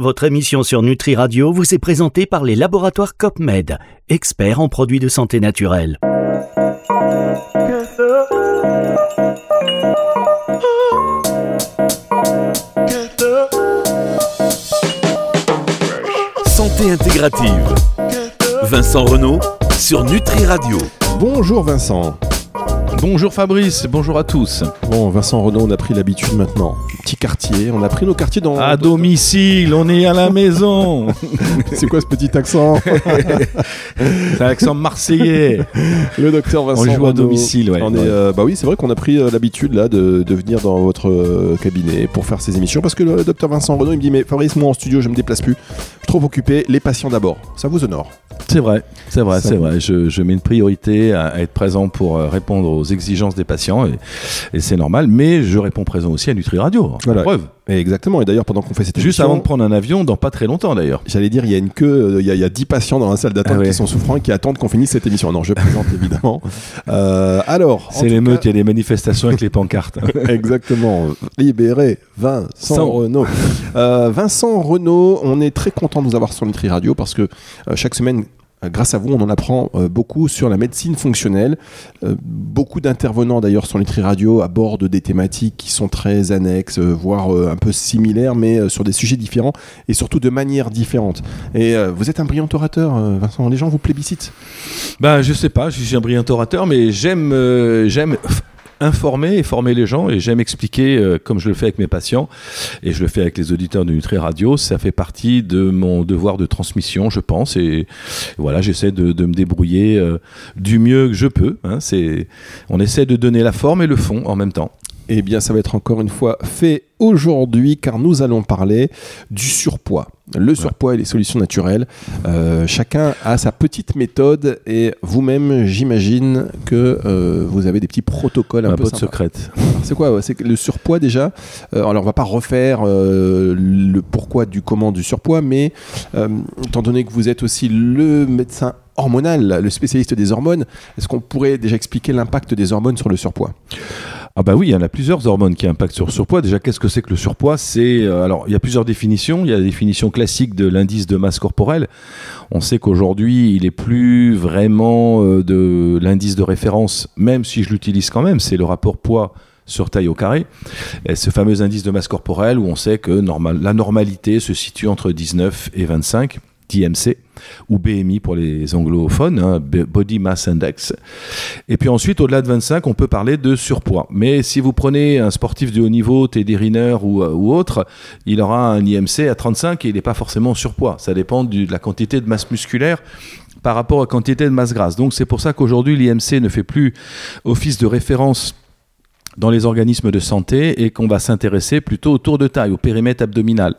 Votre émission sur Nutri Radio vous est présentée par les laboratoires COPMED, experts en produits de santé naturelle. Santé intégrative. Vincent Renault sur Nutri Radio. Bonjour Vincent. Bonjour Fabrice, bonjour à tous. Bon, Vincent Renaud, on a pris l'habitude maintenant. Petit quartier, on a pris nos quartiers dans. À domicile, on est à la maison. C'est quoi ce petit accent C'est un accent marseillais. Le docteur Vincent. On joue à domicile, ouais. On est, Ouais. euh, bah oui, c'est vrai qu'on a pris euh, l'habitude là de, de venir dans votre euh, cabinet pour faire ces émissions parce que le docteur Vincent Renaud il me dit mais Fabrice moi en studio je me déplace plus, je suis trop occupé, les patients d'abord. Ça vous honore? C'est vrai, c'est vrai, c'est vrai. Je, je mets une priorité à, à être présent pour répondre aux exigences des patients et, et c'est normal. Mais je réponds présent aussi à Nutri Radio. Voilà. La Preuve. Et exactement. Et d'ailleurs pendant qu'on fait cette Juste émission, avant de prendre un avion, dans pas très longtemps d'ailleurs. J'allais dire, il y a une queue, euh, il y, a- il y a 10 patients dans la salle d'attente Ah ouais. qui sont souffrants et qui attendent qu'on finisse cette émission. Non, je plaisante évidemment. Euh, alors, C'est l'émeute, il y a des manifestations avec les pancartes. Exactement. Libéré Vincent Renault. Euh, Vincent Renault, on est très content de vous avoir sur Nutri Radio parce que euh, chaque semaine, grâce à vous, on en apprend euh, beaucoup sur la médecine fonctionnelle. Euh, beaucoup d'intervenants d'ailleurs sur Nutri Radio abordent des thématiques qui sont très annexes, euh, voire euh, un peu similaires, mais euh, sur des sujets différents et surtout de manière différente. Et euh, vous êtes un brillant orateur, euh, Vincent. Les gens vous plébiscitent? Ben, je sais pas, je suis un brillant orateur, mais j'aime, euh, j'aime informer et former les gens et j'aime expliquer euh, comme je le fais avec mes patients et je le fais avec les auditeurs de Nutri Radio. Ça fait partie de mon devoir de transmission, je pense, et voilà, j'essaie de, de me débrouiller euh, du mieux que je peux. hein. c'est, on essaie de donner la forme et le fond en même temps. Eh bien, ça va être encore une fois fait aujourd'hui car nous allons parler du surpoids. Le surpoids et les solutions naturelles. Euh, chacun a sa petite méthode et vous-même, j'imagine que euh, vous avez des petits protocoles un Ma peu botte sympas. secrète. C'est quoi C'est le surpoids déjà. euh, alors, on va pas refaire le pourquoi du comment du surpoids, mais étant donné que vous êtes aussi le médecin hormonal, le spécialiste des hormones, est-ce qu'on pourrait déjà expliquer l'impact des hormones sur le surpoids? Ah bah oui, il y en a plusieurs hormones qui impactent sur le surpoids. Déjà, qu'est-ce que c'est que le surpoids? C'est euh, alors il y a plusieurs définitions. Il y a la définition classique de l'indice de masse corporelle. On sait qu'aujourd'hui, il est plus vraiment euh, de l'indice de référence, même si je l'utilise quand même. C'est le rapport poids sur taille au carré. Ce fameux indice de masse corporelle où on sait que normal, la normalité se situe entre 19 et 25 d'IMC ou BMI pour les anglophones, hein, Body Mass Index. Et puis ensuite, au-delà de 25, on peut parler de surpoids. Mais si vous prenez un sportif de haut niveau, Teddy Riner ou, euh, autre, il aura un IMC à 35 et il n'est pas forcément en surpoids. Ça dépend de la quantité de masse musculaire par rapport à la quantité de masse grasse. Donc c'est pour ça qu'aujourd'hui, l'IMC ne fait plus office de référence dans les organismes de santé et qu'on va s'intéresser plutôt au tour de taille, au périmètre abdominal.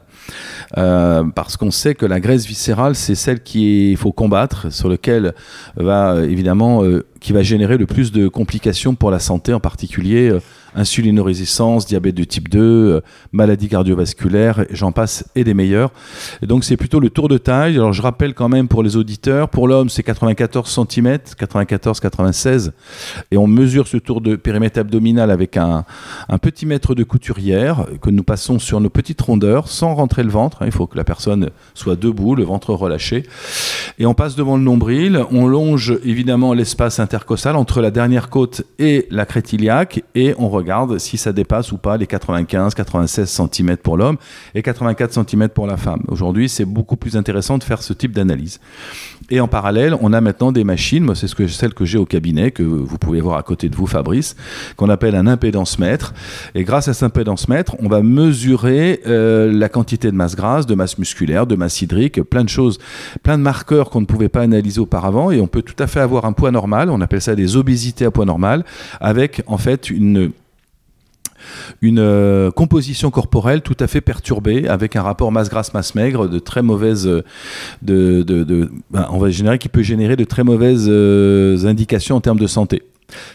Euh, parce qu'on sait que la graisse viscérale, c'est celle qu'il faut combattre, sur lequel va évidemment, euh, qui va générer le plus de complications pour la santé, en particulier euh, insulinorésistance, diabète de type 2, euh, maladies cardiovasculaires, et j'en passe, et des meilleurs. Donc c'est plutôt le tour de taille. Alors je rappelle quand même pour les auditeurs, pour l'homme c'est 94 cm, 94-96, et on mesure ce tour de périmètre abdominal avec un, petit mètre de couturière que nous passons sur nos petites rondeurs sans rentrer le ventre. Il faut que la personne soit debout, le ventre relâché. Et on passe devant le nombril. On longe évidemment l'espace intercostal entre la dernière côte et la crête iliaque et on regarde si ça dépasse ou pas les 95-96 cm pour l'homme et 84 cm pour la femme. Aujourd'hui, c'est beaucoup plus intéressant de faire ce type d'analyse. Et en parallèle, on a maintenant des machines, moi c'est ce que, celle que j'ai au cabinet, que vous pouvez voir à côté de vous, Fabrice, qu'on appelle un impédance mètre. Et grâce à cet impédance mètre, on va mesurer euh, la quantité de masse grasse, de masse musculaire, de masse hydrique, plein de choses, plein de marqueurs qu'on ne pouvait pas analyser auparavant. Et on peut tout à fait avoir un poids normal, on appelle ça des obésités à poids normal, avec en fait une une euh, composition corporelle tout à fait perturbée avec un rapport masse grasse masse maigre de très mauvaise euh, de, de, ben, on qui peut générer de très mauvaises euh, indications en termes de santé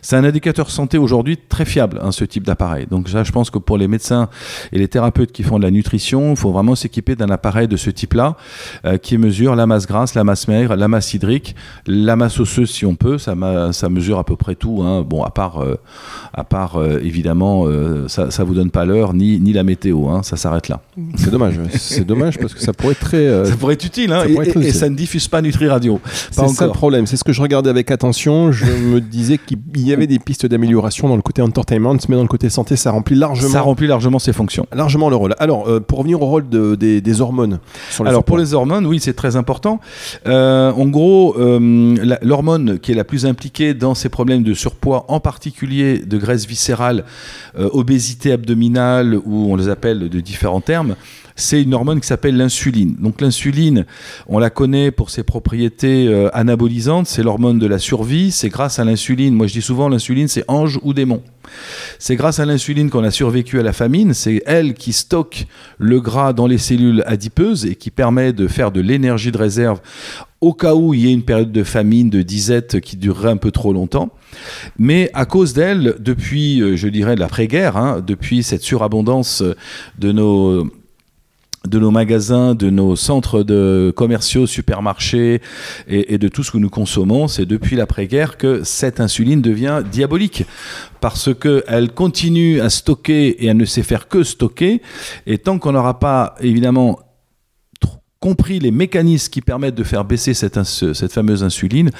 C'est un indicateur santé aujourd'hui très fiable, hein, ce type d'appareil. Donc ça, je pense que pour les médecins et les thérapeutes qui font de la nutrition, il faut vraiment s'équiper d'un appareil de ce type-là, euh, qui mesure la masse grasse, la masse maigre, la masse hydrique, la masse osseuse si on peut. Ça, ça mesure à peu près tout. Hein. Bon, à part, euh, à part euh, évidemment, ça, ça vous donne pas l'heure ni, ni la météo. Hein. Ça s'arrête là. C'est dommage. C'est dommage parce que ça pourrait être très. ça pourrait être utile. Et, ça ne diffuse pas Nutri Radio. C'est ça le problème. C'est ce que je regardais avec attention. Je me disais qu'il y avait des pistes d'amélioration dans le côté entertainment, mais dans le côté santé, ça remplit largement. Ça remplit largement ses fonctions. Largement le rôle. Alors, euh, pour revenir au rôle des, hormones. Alors, pour les hormones, oui, c'est très important. Euh, en gros, euh, l'hormone qui est la plus impliquée dans ces problèmes de surpoids, en particulier de graisse viscérale, obésité abdominale, ou on les appelle de différents termes, c'est une hormone qui s'appelle l'insuline. Donc l'insuline, on la connaît pour ses propriétés euh, anabolisantes, c'est l'hormone de la survie, c'est grâce à l'insuline, moi je dis souvent l'insuline c'est ange ou démon. C'est grâce à l'insuline qu'on a survécu à la famine, c'est elle qui stocke le gras dans les cellules adipeuses et qui permet de faire de l'énergie de réserve au cas où il y ait une période de famine, de disette qui durerait un peu trop longtemps. Mais à cause d'elle, depuis, euh, je dirais, l'après-guerre, hein, depuis cette surabondance de nos de nos magasins, de nos centres de commerciaux, supermarchés et, de tout ce que nous consommons, c'est depuis l'après-guerre que cette insuline devient diabolique parce qu'elle continue à stocker et elle ne sait faire que stocker. Et tant qu'on n'aura pas évidemment compris les mécanismes qui permettent de faire baisser cette, fameuse insuline,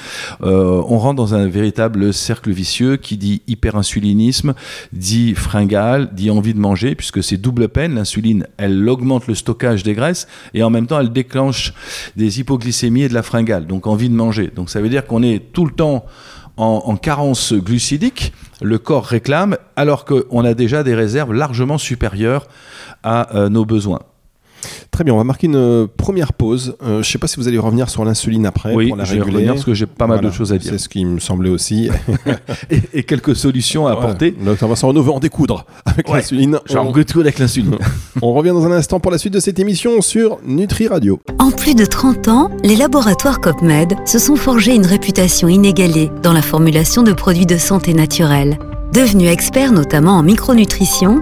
euh, on rentre dans un véritable cercle vicieux qui dit hyperinsulinisme, dit fringale, dit envie de manger, puisque c'est double peine. L'insuline, elle augmente le stockage des graisses et en même temps, elle déclenche des hypoglycémies et de la fringale, donc envie de manger. Donc ça veut dire qu'on est tout le temps en, en, carence glucidique, le corps réclame, alors qu'on a déjà des réserves largement supérieures à euh, nos besoins. Très bien, on va marquer une euh, première pause. Euh, je ne sais pas si vous allez revenir sur l'insuline après oui, pour la je vais revenir parce que j'ai pas mal de choses à dire. C'est ce qui me semblait aussi. et, quelques solutions à apporter. Le docteur Vincent Renaud veut en découdre avec l'insuline. Genre on... avec l'insuline. on revient dans un instant pour la suite de cette émission sur Nutri Radio. En plus de 30 ans, les laboratoires COPMED se sont forgés une réputation inégalée dans la formulation de produits de santé naturelle. Devenus experts notamment en micronutrition,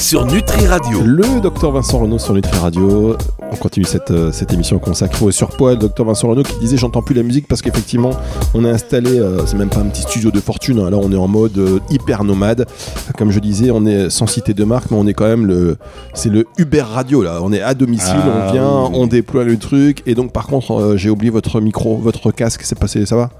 sur Nutri Radio. Le docteur Vincent Renault sur Nutri Radio. On continue cette, euh, cette émission consacrée au surpoids. Le docteur Vincent Renault qui disait J'entends plus la musique parce qu'effectivement, on a installé, euh, c'est même pas un petit studio de fortune, hein. là on est en mode euh, hyper nomade. Comme je disais, on est sans citer de marque, mais on est quand même le. C'est le Uber Radio là. On est à domicile, on ah vient, on déploie le truc. Et donc, par contre, j'ai oublié votre micro, votre casque, c'est passé, ça va?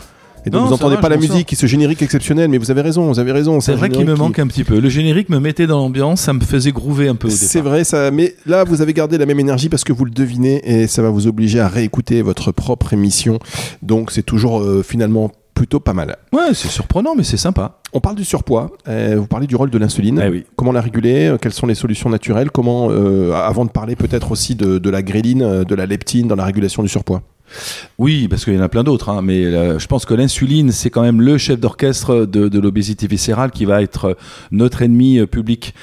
Et donc vous n'entendez pas la musique, ce générique exceptionnel, mais vous avez raison, vous avez raison. C'est vrai qu'il me manque un petit peu. Le générique me mettait dans l'ambiance, ça me faisait groover un peu. C'est vrai, ça. Mais là, vous avez gardé la même énergie parce que vous le devinez et ça va vous obliger à réécouter votre propre émission. Donc c'est toujours euh, finalement plutôt pas mal. Ouais, c'est surprenant, mais c'est sympa. On parle du surpoids. Euh, vous parlez du rôle de l'insuline. Eh oui. Comment la réguler? Euh, Quelles sont les solutions naturelles? Comment, avant de parler peut-être aussi de, de la gréline, de la leptine dans la régulation du surpoids? Oui, parce qu'il y en a plein d'autres, hein, mais euh, je pense que l'insuline, c'est quand même le chef d'orchestre de, l'obésité viscérale qui va être notre ennemi euh, public.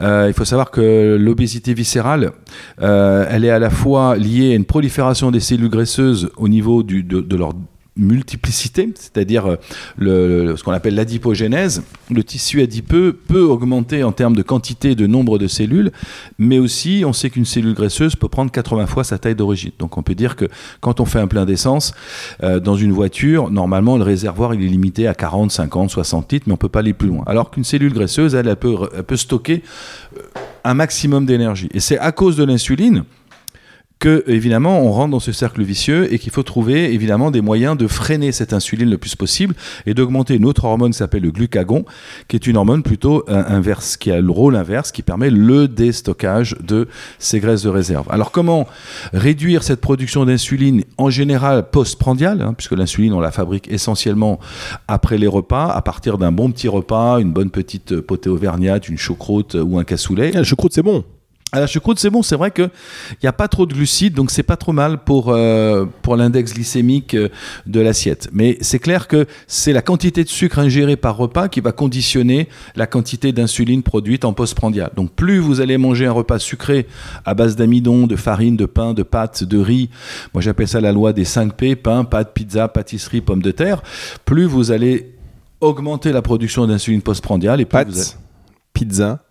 Euh, il faut savoir que l'obésité viscérale, elle est à la fois liée à une prolifération des cellules graisseuses au niveau de, de leur multiplicité, c'est-à-dire euh, ce qu'on appelle l'adipogénèse. Le tissu adipeux peut augmenter en termes de quantité de nombre de cellules, mais aussi on sait qu'une cellule graisseuse peut prendre 80 fois sa taille d'origine. Donc on peut dire que quand on fait un plein d'essence euh, dans une voiture, normalement le réservoir il est limité à 40, 50, 60 litres, mais on peut pas aller plus loin. Alors qu'une cellule graisseuse, elle, elle, peut, elle peut stocker euh, un maximum d'énergie. Et c'est à cause de l'insuline que évidemment on rentre dans ce cercle vicieux et qu'il faut trouver évidemment des moyens de freiner cette insuline le plus possible et d'augmenter une autre hormone qui s'appelle le glucagon, qui est une hormone plutôt euh, inverse, qui a le rôle inverse, qui permet le déstockage de ces graisses de réserve. Alors comment réduire cette production d'insuline en général postprandiale, hein, puisque l'insuline on la fabrique essentiellement après les repas, à partir d'un bon petit repas, une bonne petite potée auvergnate, une choucroute ou un cassoulet? Le choucroute c'est bon. À la choucroute, c'est bon, c'est vrai qu'il n'y a pas trop de glucides, donc c'est pas trop mal pour, euh, pour l'index glycémique euh, de l'assiette. Mais c'est clair que c'est la quantité de sucre ingérée par repas qui va conditionner la quantité d'insuline produite en postprandial. Donc plus vous allez manger un repas sucré à base d'amidon, de farine, de pain, de pâtes, de riz, moi j'appelle ça la loi des 5 P, pain, pâtes, pizza, pâtisserie, pommes de terre, plus vous allez augmenter la production d'insuline postprandiale et plus vous Pâtes, pizza,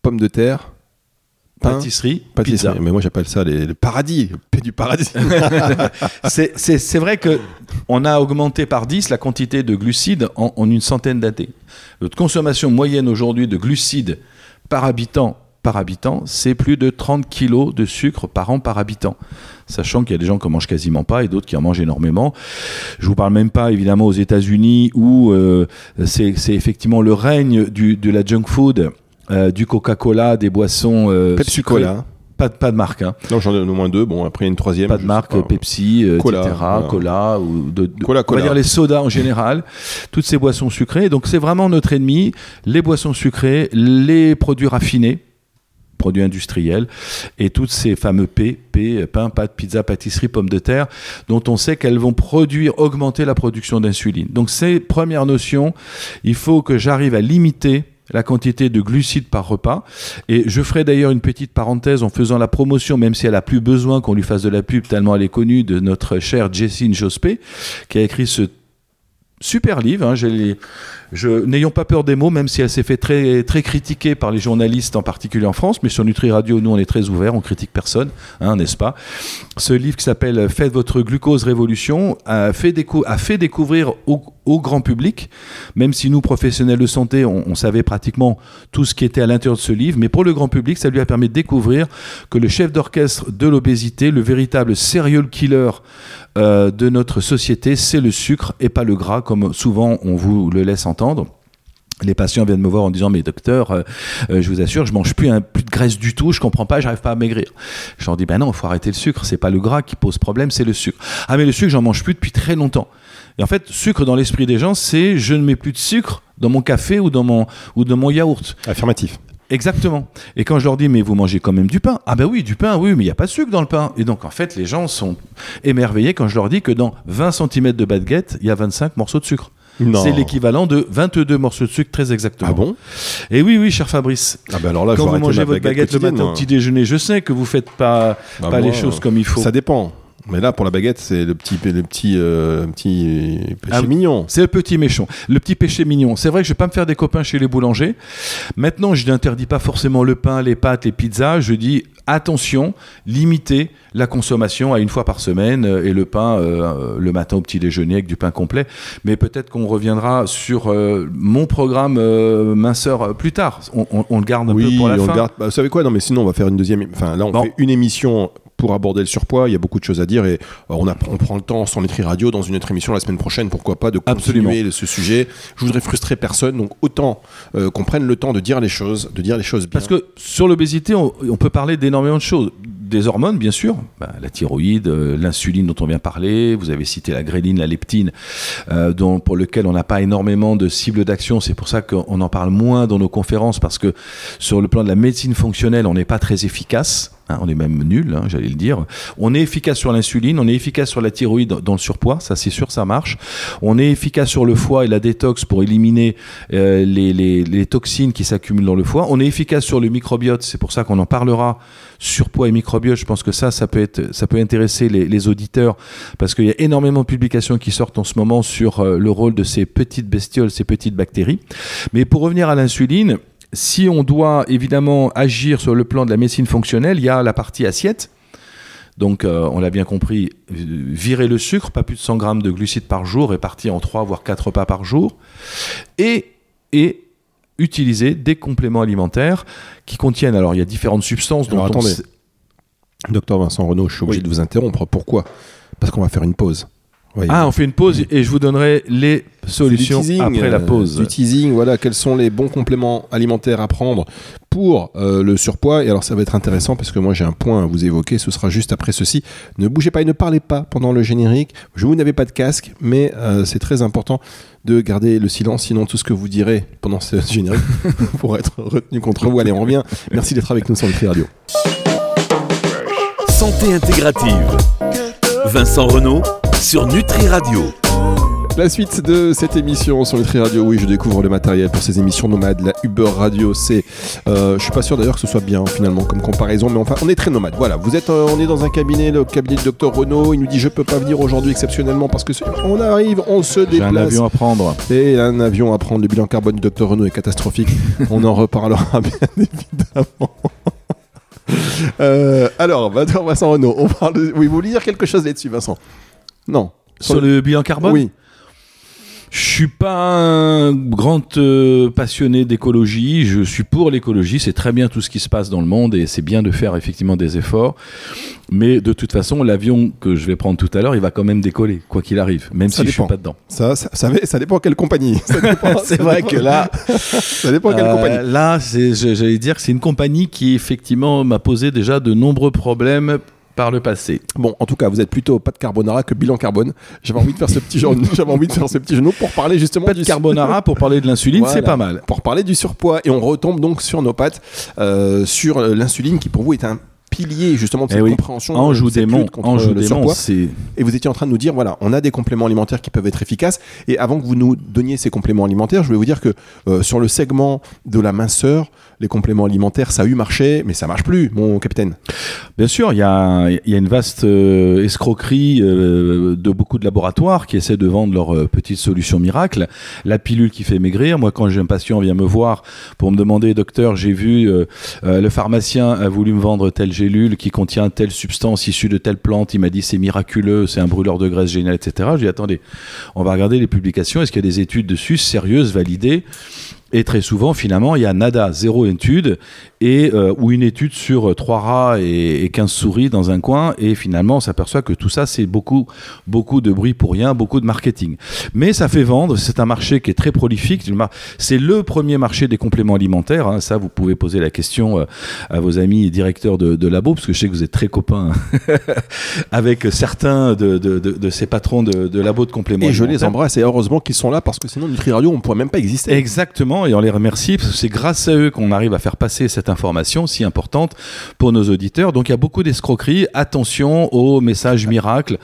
pommes de terre, pâtisserie, pâtisserie. pizza. Mais moi j'appelle ça les- le paradis, du paradis. C'est- vrai que on a augmenté par 10 la quantité de glucides en, en une centaine d'années. Notre consommation moyenne aujourd'hui de glucides par habitant par habitant, c'est plus de 30 kilos de sucre par an par habitant. Sachant qu'il y a des gens qui en mangent quasiment pas et d'autres qui en mangent énormément. Je vous parle même pas évidemment aux États-Unis où euh, c'est c'est effectivement le règne du, de la junk food, euh, du Coca-Cola, des boissons euh, Pepsi sucrées. Cola. Pas, de- pas de marque, hein. Non, j'en ai au moins deux. Bon, après il y a une troisième. Pas de marque pas. Pepsi, euh, Cola, etc., voilà. cola ou de, de- Cola, on cola. va dire les sodas en général, toutes ces boissons sucrées. Donc c'est vraiment notre ennemi, les boissons sucrées, les produits raffinés, produits industriels et toutes ces fameux P, P, pain, pâte, pizza, pâtisserie, pommes de terre, dont on sait qu'elles vont produire, augmenter la production d'insuline. Donc c'est première notion, il faut que j'arrive à limiter la quantité de glucides par repas. Et je ferai d'ailleurs une petite parenthèse en faisant la promotion, même si elle a plus besoin qu'on lui fasse de la pub, tellement elle est connue, de notre chère Jessine Jospé, qui a écrit ce super livre. hein, je N'ayons pas peur des mots, même si elle s'est fait très, très critiquer par les journalistes, en particulier en France, mais sur Nutri Radio, nous, on est très ouverts, on critique personne, hein, n'est-ce pas? Ce livre qui s'appelle Faites votre glucose révolution a fait, découvrir au, au grand public, même si nous, professionnels de santé, on, on savait pratiquement tout ce qui était à l'intérieur de ce livre, mais pour le grand public, ça lui a permis de découvrir que le chef d'orchestre de l'obésité, le véritable serial killer euh, de notre société, c'est le sucre et pas le gras, comme souvent on vous le laisse entendre. Les patients viennent me voir en disant mais docteur, euh, euh, je vous assure, je mange plus, un, plus de graisse du tout, je comprends pas, j'arrive pas à maigrir. Je leur dis ben non, faut arrêter le sucre, c'est pas le gras qui pose problème, c'est le sucre. Ah mais le sucre, j'en mange plus depuis très longtemps. Et en fait, sucre dans l'esprit des gens, c'est je ne mets plus de sucre dans mon café ou dans mon ou dans mon yaourt. Affirmatif. Exactement. Et quand je leur dis, mais vous mangez quand même du pain? Ah ben oui, du pain, oui, mais il n'y a pas de sucre dans le pain. Et donc, en fait, les gens sont émerveillés quand je leur dis que dans 20 cm de baguette, il y a 25 morceaux de sucre. C'est l'équivalent de 22 morceaux de sucre, très exactement. Ah bon? Et oui, oui, cher Fabrice. Ah bah alors là, quand vous mangez ma votre baguette le matin au moi. petit déjeuner, je sais que vous faites pas, Bah, pas moi, les choses comme il faut. Ça dépend. Mais là, pour la baguette, c'est le petit, le petit, euh, petit péché Ah, mignon. C'est le petit méchant, le petit péché mignon. C'est vrai que je vais pas me faire des copains chez les boulangers. Maintenant, je n'interdis pas forcément le pain, les pâtes, les pizzas. Je dis attention, limitez la consommation à une fois par semaine euh, et le pain euh, le matin au petit déjeuner avec du pain complet. Mais peut-être qu'on reviendra sur euh, mon programme minceur plus tard. On, on- on le garde un oui, peu pour la on fin. le garde. Bah, vous savez quoi? Non, mais sinon, on va faire une deuxième. Enfin, là, on Bon. fait une émission pour aborder le surpoids. Il y a beaucoup de choses à dire et euh, on, a- on prend le temps sur Nutri Radio dans une autre émission la semaine prochaine. Pourquoi pas de continuer Absolument. ce sujet Je voudrais frustrer personne, donc autant euh, qu'on prenne le temps de dire les choses, de dire les choses bien. Parce que sur l'obésité, on, on peut parler d'énormément de choses. Des hormones, bien sûr, Bah, la thyroïde, euh, l'insuline dont on vient parler, vous avez cité la gréline, la leptine, euh, dont, pour lequel on n'a pas énormément de cibles d'action. C'est pour ça qu'on en parle moins dans nos conférences, parce que sur le plan de la médecine fonctionnelle, on n'est pas très efficace. hein, on est même nul, hein, j'allais le dire. On est efficace sur l'insuline, on est efficace sur la thyroïde dans le surpoids, ça c'est sûr, ça marche. On est efficace sur le foie et la détox pour éliminer euh, les, toxines qui s'accumulent dans le foie. On est efficace sur le microbiote, c'est pour ça qu'on en parlera. Surpoids et microbiote, je pense que ça, ça peut, être, ça peut intéresser les, auditeurs parce qu'il y a énormément de publications qui sortent en ce moment sur euh, le rôle de ces petites bestioles, ces petites bactéries. Mais pour revenir à l'insuline, si on doit évidemment agir sur le plan de la médecine fonctionnelle, il y a la partie assiette. Donc, euh, on l'a bien compris, euh, virer le sucre, pas plus de 100 grammes de glucides par jour, répartis en 3 voire 4 repas par jour. Et, et utiliser des compléments alimentaires qui contiennent, alors il y a différentes substances. Alors, dont on attendez. Docteur Vincent Renaud, je suis obligé Oui. de vous interrompre. Pourquoi? Parce qu'on va faire une pause. Ah, on fait une pause et je vous donnerai les solutions teasing, après la euh, pause. Du teasing, voilà, quels sont les bons compléments alimentaires à prendre pour euh, le surpoids. Et alors ça va être intéressant parce que moi j'ai un point à vous évoquer, ce sera juste après ceci. Ne bougez pas et ne parlez pas pendant le générique. Je vous n'avez pas de casque, mais euh, c'est très important de garder le silence, sinon tout ce que vous direz pendant ce générique pourra être retenu contre vous. Allez, on revient. Merci d'être avec nous sur le Radio. Santé intégrative. Vincent Renault sur Nutri Radio. La suite de cette émission sur Nutri Radio, oui, je découvre le matériel pour ces émissions nomades. La Uber Radio, c'est. Euh, je suis pas sûr d'ailleurs que ce soit bien finalement comme comparaison, mais enfin, on est très nomade. Voilà, vous êtes, euh, on est dans un cabinet, le cabinet du docteur Renault. Il nous dit Je peux pas venir aujourd'hui exceptionnellement parce que on arrive, on se déplace. un avion à prendre. Et un avion à prendre. Le bilan carbone du docteur Renault est catastrophique. On en reparlera bien évidemment. Euh, alors, Vincent Vincent Renault, on parle de... Oui, vous voulez dire quelque chose là-dessus, Vincent? Non. Sur le bilan carbone? Oui. Je suis pas un grand euh, passionné d'écologie. Je suis pour l'écologie. C'est très bien tout ce qui se passe dans le monde et c'est bien de faire effectivement des efforts. Mais de toute façon, l'avion que je vais prendre tout à l'heure, il va quand même décoller, quoi qu'il arrive, même Ça si je dépend. suis pas dedans. Ça, ça, ça, ça dépend quelle compagnie. C'est vrai dépend- que là, Ça dépend quelle Euh, compagnie. Là, je- j'allais dire que c'est une compagnie qui effectivement m'a posé déjà de nombreux problèmes par le passé. Bon, en tout cas, vous êtes plutôt pas de carbonara que bilan carbone. J'avais envie de faire ce petit genou, j'avais envie de faire ce petit genou pour parler justement Pas de du carbonara pour parler de l'insuline, Voilà. c'est pas mal. Pour parler du surpoids et on retombe donc sur nos pattes, euh, sur euh, l'insuline qui pour vous est un pilier justement de Eh cette oui. compréhension. De cette démon, Anjou le démon, surpoids. c'est Et vous étiez en train de nous dire, voilà, on a des compléments alimentaires qui peuvent être efficaces. Et avant que vous nous donniez ces compléments alimentaires, je voulais vous dire que euh, sur le segment de la minceur, les compléments alimentaires, ça a eu marché, mais ça marche plus, mon capitaine. Bien sûr, il y a, une vaste euh, escroquerie euh, de beaucoup de laboratoires qui essaient de vendre leur euh, petite solution miracle. La pilule qui fait maigrir. Moi, quand j'ai un patient vient me voir pour me demander, docteur, j'ai vu le pharmacien a voulu me vendre telle gélule qui contient telle substance issue de telle plante. Il m'a dit c'est miraculeux, c'est un brûleur de graisse génial, etc. Je dit attendez, on va regarder les publications. Est-ce qu'il y a des études dessus sérieuses, validées? Et très souvent, finalement, il y a nada, zéro étude, et, euh, ou une étude sur euh, trois rats et, et 15 souris dans un coin, et finalement, on s'aperçoit que tout ça, c'est beaucoup, beaucoup de bruit pour rien, beaucoup de marketing. Mais ça fait vendre, c'est un marché qui est très prolifique. C'est le premier marché des compléments alimentaires. hein. Ça, vous pouvez poser la question euh, à vos amis directeurs de, de labo, parce que je sais que vous êtes très copains avec certains de, de, de- de ces patrons de, labos de compléments Et je les embrasse et heureusement qu'ils sont là parce que sinon Nutri Radio, on pourrait même pas exister. Exactement, et on les remercie parce que c'est grâce à eux qu'on arrive à faire passer cette information si importante pour nos auditeurs. Donc il y a beaucoup d'escroqueries. Attention aux messages miracles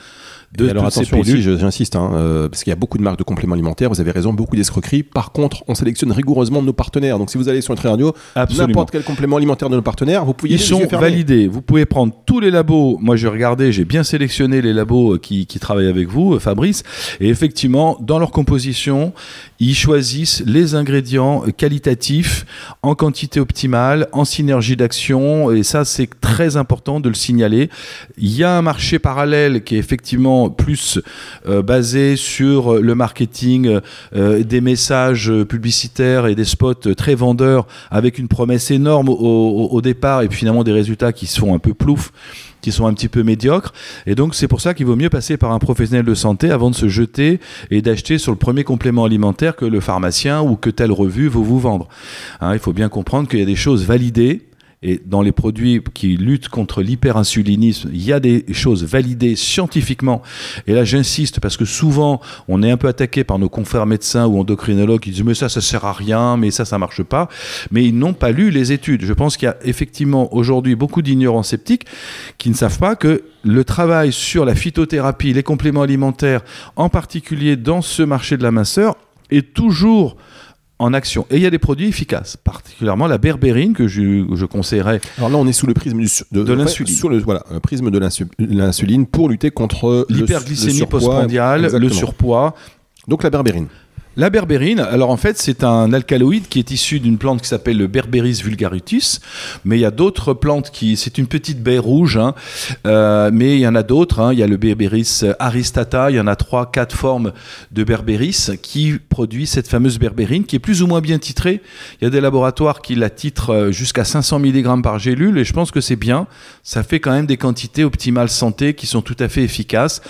de alors attention aussi, j'insiste, hein, euh, parce qu'il y a beaucoup de marques de compléments alimentaires, vous avez raison, beaucoup d'escroqueries. Par contre, on sélectionne rigoureusement nos partenaires. Donc si vous allez sur Nutri Radio, n'importe quel complément alimentaire de nos partenaires, vous pouvez Ils sont validés. Vous pouvez prendre tous les labos. Moi, j'ai regardé, j'ai bien sélectionné les labos euh, qui, qui travaillent avec vous, euh, Fabrice. Et effectivement, dans leur composition, ils choisissent les ingrédients qualitatifs, en quantité optimale, en synergie d'action. Et ça, c'est très important de le signaler. Il y a un marché parallèle qui est effectivement plus euh, basé sur le marketing, euh, des messages euh, publicitaires et des spots euh, très vendeurs avec une promesse énorme au, départ et puis finalement des résultats qui sont un peu ploufs qui sont un petit peu médiocres. Et donc, c'est pour ça qu'il vaut mieux passer par un professionnel de santé avant de se jeter et d'acheter sur le premier complément alimentaire que le pharmacien ou que telle revue veut vous vendre. Hein, il faut bien comprendre qu'il y a des choses validées. Et dans les produits qui luttent contre l'hyperinsulinisme, il y a des choses validées scientifiquement. Et là, j'insiste parce que souvent, on est un peu attaqué par nos confrères médecins ou endocrinologues qui disent mais ça, ça sert à rien, mais ça, ça marche pas. Mais ils n'ont pas lu les études. Je pense qu'il y a effectivement aujourd'hui beaucoup d'ignorants sceptiques qui ne savent pas que le travail sur la phytothérapie, les compléments alimentaires, en particulier dans ce marché de la minceur, est toujours en action. Et il y a des produits efficaces, particulièrement la berbérine que je, je conseillerais. Alors là, on est sous le prisme du, de, l'insuline. Le voilà, le prisme de l'insu- l'insuline pour lutter contre L'hyperglycémie postprandiale, le surpoids. Donc la berbérine. La berbérine, alors en fait, c'est un alcaloïde qui est issu d'une plante qui s'appelle le Berberis vulgaritus, mais il y a d'autres plantes qui, c'est une petite baie rouge, hein, euh, mais il y en a d'autres. hein. il y a le Berberis aristata, il y en a trois, quatre formes de Berberis qui produisent cette fameuse berbérine qui est plus ou moins bien titrée. Il y a des laboratoires qui la titrent jusqu'à 500 mg par gélule et je pense que c'est bien. Ça fait quand même des quantités optimales santé qui sont tout à fait efficaces.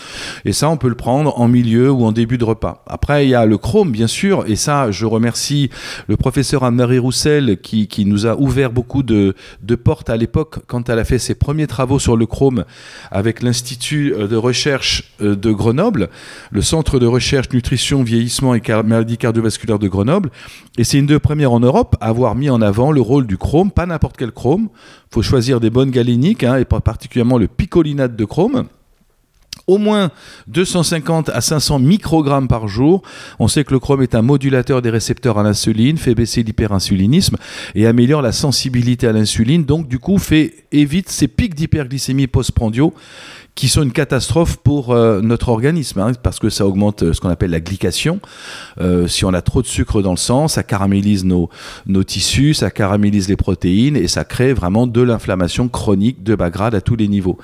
Et ça, on peut le prendre en milieu ou en début de repas. Après, il y a le chrome bien sûr, et ça, je remercie le professeur Anne-Marie Roussel qui, nous a ouvert beaucoup de, portes à l'époque quand elle a fait ses premiers travaux sur le chrome avec l'Institut de recherche de Grenoble, le Centre de recherche nutrition, vieillissement et maladie cardiovasculaire de Grenoble. Et c'est une des premières en Europe à avoir mis en avant le rôle du chrome, pas n'importe quel chrome. Il faut choisir des bonnes galéniques, hein, et particulièrement le picolinate de chrome au moins 250 à 500 microgrammes par jour. On sait que le chrome est un modulateur des récepteurs à l'insuline, fait baisser l'hyperinsulinisme et améliore la sensibilité à l'insuline. Donc, du coup, fait, évite ces pics d'hyperglycémie postprandiaux qui sont une catastrophe pour euh, notre organisme, hein, parce que ça augmente euh, ce qu'on appelle la glycation. Euh, si on a trop de sucre dans le sang, ça caramélise nos, nos tissus, ça caramélise les protéines et ça crée vraiment de l'inflammation chronique de bas grade à tous les niveaux.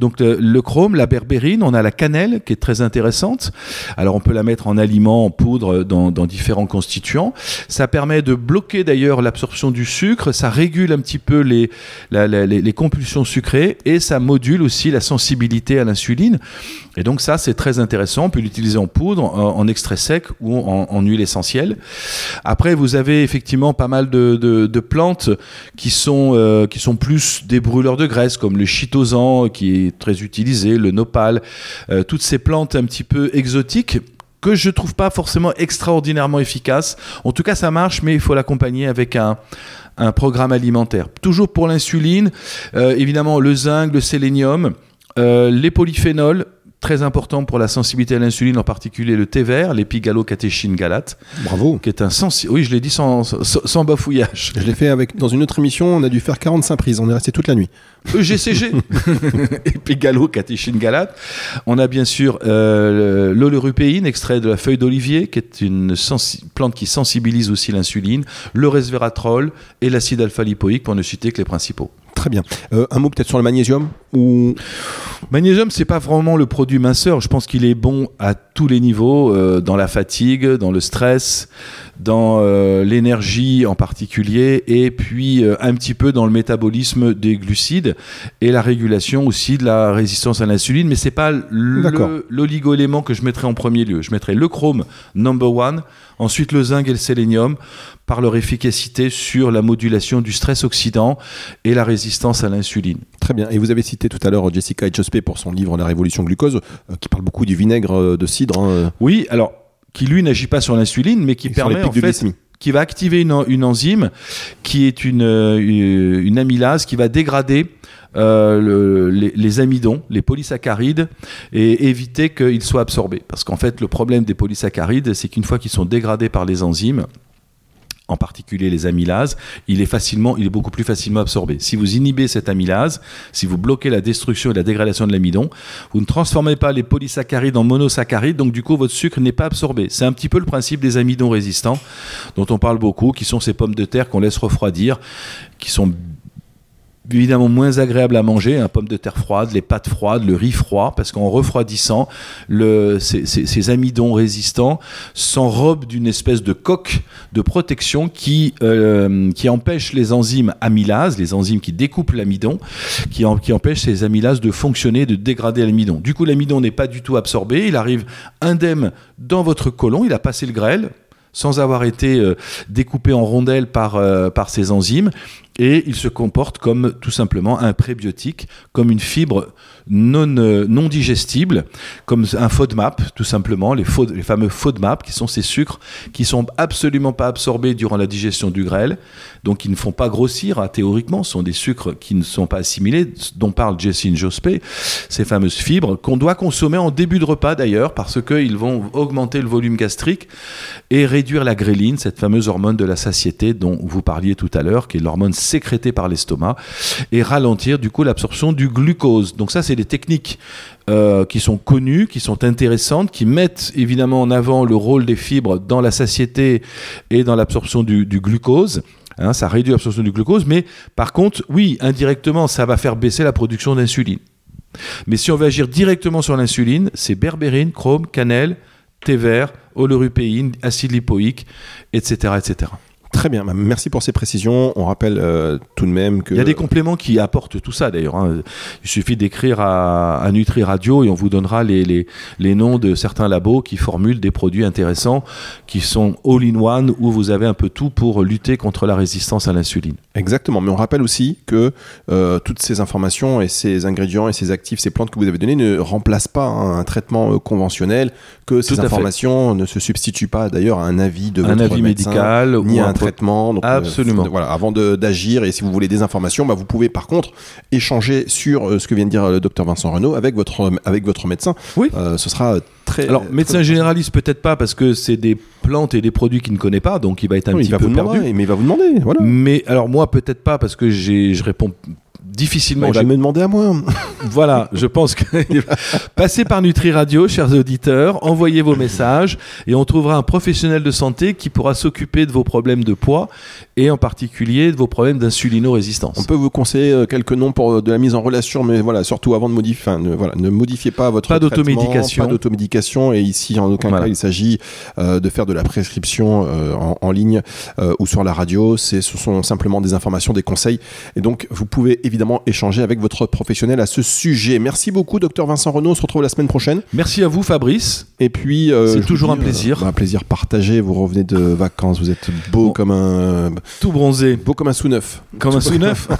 Donc le, le, chrome, la berbérine, on a la cannelle qui est très intéressante. Alors on peut la mettre en aliment, en poudre, dans, dans différents constituants. Ça permet de bloquer d'ailleurs l'absorption du sucre, ça régule un petit peu les, la, la, les, les compulsions sucrées et ça module aussi la sensibilité à l'insuline. Et donc ça, c'est très intéressant. On peut l'utiliser en poudre, en, extrait sec ou en, huile essentielle. Après, vous avez effectivement pas mal de, plantes qui sont, euh, qui sont plus des brûleurs de graisse, comme le chitosan, qui est très utilisé, le nopal, euh, toutes ces plantes un petit peu exotiques que je trouve pas forcément extraordinairement efficaces. En tout cas, ça marche, mais il faut l'accompagner avec un, un programme alimentaire. Toujours pour l'insuline, euh, évidemment le zinc, le sélénium, euh, les polyphénols, très important pour la sensibilité à l'insuline, en particulier le thé vert, l'épigalocatéchine galate. Bravo. Qui est un sensi... Oui, je l'ai dit sans, sans, bafouillage. Je l'ai fait avec, dans une autre émission, on a dû faire 45 prises, on est resté toute la nuit. EGCG, épigalocatéchine galate. On a bien sûr euh, extrait de la feuille d'olivier, qui est une plante qui sensibilise aussi l'insuline, le resveratrol et l'acide alpha-lipoïque, pour ne citer que les principaux. Très bien. Euh, un mot peut-être sur le magnésium ou... Magnésium, c'est pas vraiment le produit minceur. Je pense qu'il est bon à tous les niveaux, euh, dans la fatigue, dans le stress, dans euh, l'énergie en particulier, et puis un petit peu dans le métabolisme des glucides et la régulation aussi de la résistance à l'insuline. Mais c'est pas l'oligo-élément que je mettrais en premier lieu. Je mettrais le chrome number one, ensuite le zinc et le sélénium par leur efficacité sur la modulation du stress oxydant et la résistance à l'insuline. Très bien. Et vous avez cité tout à l'heure Jessica Etchospe pour son livre La Révolution glucose, qui parle beaucoup du vinaigre de cidre. Hein. Oui, alors qui lui n'agit pas sur l'insuline, mais qui permet en fait, qui va activer une, enzyme qui est une, euh, amylase qui va dégrader euh, le, les, les, amidons, les polysaccharides, et éviter qu'ils soient absorbés. Parce qu'en fait, le problème des polysaccharides, c'est qu'une fois qu'ils sont dégradés par les enzymes, en particulier les amylases, il est facilement, il est beaucoup plus facilement absorbé. Si vous inhibez cette amylase, si vous bloquez la destruction et la dégradation de l'amidon, vous ne transformez pas les polysaccharides en monosaccharides, donc du coup votre sucre n'est pas absorbé. C'est un petit peu le principe des amidons résistants dont on parle beaucoup, qui sont ces pommes de terre qu'on laisse refroidir, qui sont évidemment moins agréable à manger, un pomme de terre froide, les pâtes froides, le riz froid, parce qu'en refroidissant, ces, amidons résistants s'enrobent d'une espèce de coque de protection qui, euh, empêche les enzymes amylases, les enzymes qui découpent l'amidon, qui empêchent ces amylases de fonctionner, de dégrader l'amidon. Du coup, l'amidon n'est pas du tout absorbé, il arrive indemne dans votre côlon, il a passé le grêle, sans avoir été euh, découpé en rondelles par, euh, par ces enzymes et il se comporte comme tout simplement un prébiotique, comme une fibre non, euh, non digestible, comme un FODMAP, tout simplement, les, les fameux FODMAP, qui sont ces sucres qui sont absolument pas absorbés durant la digestion du grêle, donc qui ne font pas grossir, hein, théoriquement, ce sont des sucres qui ne sont pas assimilés, dont parle Jessine Jospé, ces fameuses fibres, qu'on doit consommer en début de repas d'ailleurs, parce qu'ils vont augmenter le volume gastrique et réduire la gréline, cette fameuse hormone de la satiété dont vous parliez tout à l'heure, qui est l'hormone sécrétée par l'estomac, et ralentir du coup l'absorption du glucose. Donc ça, c'est des techniques euh, qui sont connues, qui sont intéressantes, qui mettent évidemment en avant le rôle des fibres dans la satiété et dans l'absorption du, glucose. Hein, ça réduit l'absorption du glucose, mais par contre, oui, indirectement, ça va faire baisser la production d'insuline. Mais si on veut agir directement sur l'insuline, c'est berbérine, chrome, cannelle, thé vert, olorupéine, acide lipoïque, etc., etc. Très bien, merci pour ces précisions. On rappelle euh, tout de même que... Il y a des compléments qui apportent tout ça d'ailleurs. hein. Il suffit d'écrire à, à Nutri Radio et on vous donnera les, les, les noms de certains labos qui formulent des produits intéressants qui sont all-in-one où vous avez un peu tout pour lutter contre la résistance à l'insuline. Exactement, mais on rappelle aussi que euh, toutes ces informations et ces ingrédients et ces actifs, ces plantes que vous avez données ne remplacent pas hein, un traitement euh, conventionnel, que ces fait. informations ne se substituent pas d'ailleurs à un avis de Un votre avis médecin, médical ni ou à un un traitement. Donc, Absolument. euh, voilà, avant d'agir et si vous voulez des informations, bah, vous pouvez par contre échanger sur euh, ce que vient de dire le docteur Vincent Renaud avec votre, avec votre médecin. Oui. Euh, ce sera très. Alors, très médecin généraliste, peut-être pas, parce que c'est des plantes et des produits qu'il ne connaît pas, donc il va être un petit peu vous perdu. demander, mais il va vous demander. Voilà. Mais alors, moi, peut-être pas, parce que je réponds difficilement. Bah, il va me demander à moi. Voilà, je pense que passez par Nutri Radio, chers auditeurs, envoyez vos messages et on trouvera un professionnel de santé qui pourra s'occuper de vos problèmes de poids et en particulier de vos problèmes d'insulino-résistance. On peut vous conseiller euh, quelques noms pour euh, de la mise en relation, mais voilà, surtout avant de modifier, enfin, ne, voilà, ne modifiez pas votre Pas d'automédication. pas d'automédication, et ici en aucun Voilà. cas il s'agit euh, de faire de la prescription euh, en, en ligne euh, ou sur la radio. C'est, ce sont simplement des informations, des conseils, et donc vous pouvez évidemment échanger avec votre professionnel à ce sujet. Merci beaucoup, docteur Vincent Renaud. On se retrouve la semaine prochaine. Merci à vous, Fabrice. Et puis, euh, C'est toujours un dis, euh, plaisir. bah, un plaisir partagé. Vous revenez de vacances, vous êtes beau Bon. comme un Tout bronzé, beau comme un sous neuf. comme un sous-neuf.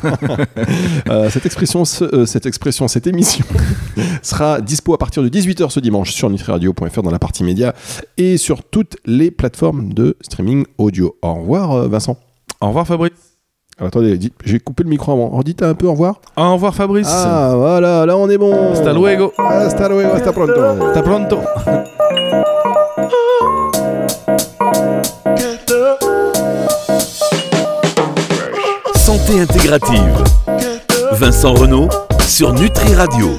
Euh, cette expression, ce- euh, cette expression, cette émission sera dispo à partir de 18h ce dimanche sur nutriradio.fr dans la partie média et sur toutes les plateformes de streaming audio. Au revoir euh, Vincent. Au revoir, Fabrice. Alors, attendez, j'ai coupé le micro avant. Redites un peu au revoir. Au revoir, Fabrice. Ah voilà, là on est bon. Hasta luego. Hasta luego, hasta pronto. Hasta pronto. Santé intégrative. Vincent Renault sur Nutri Radio.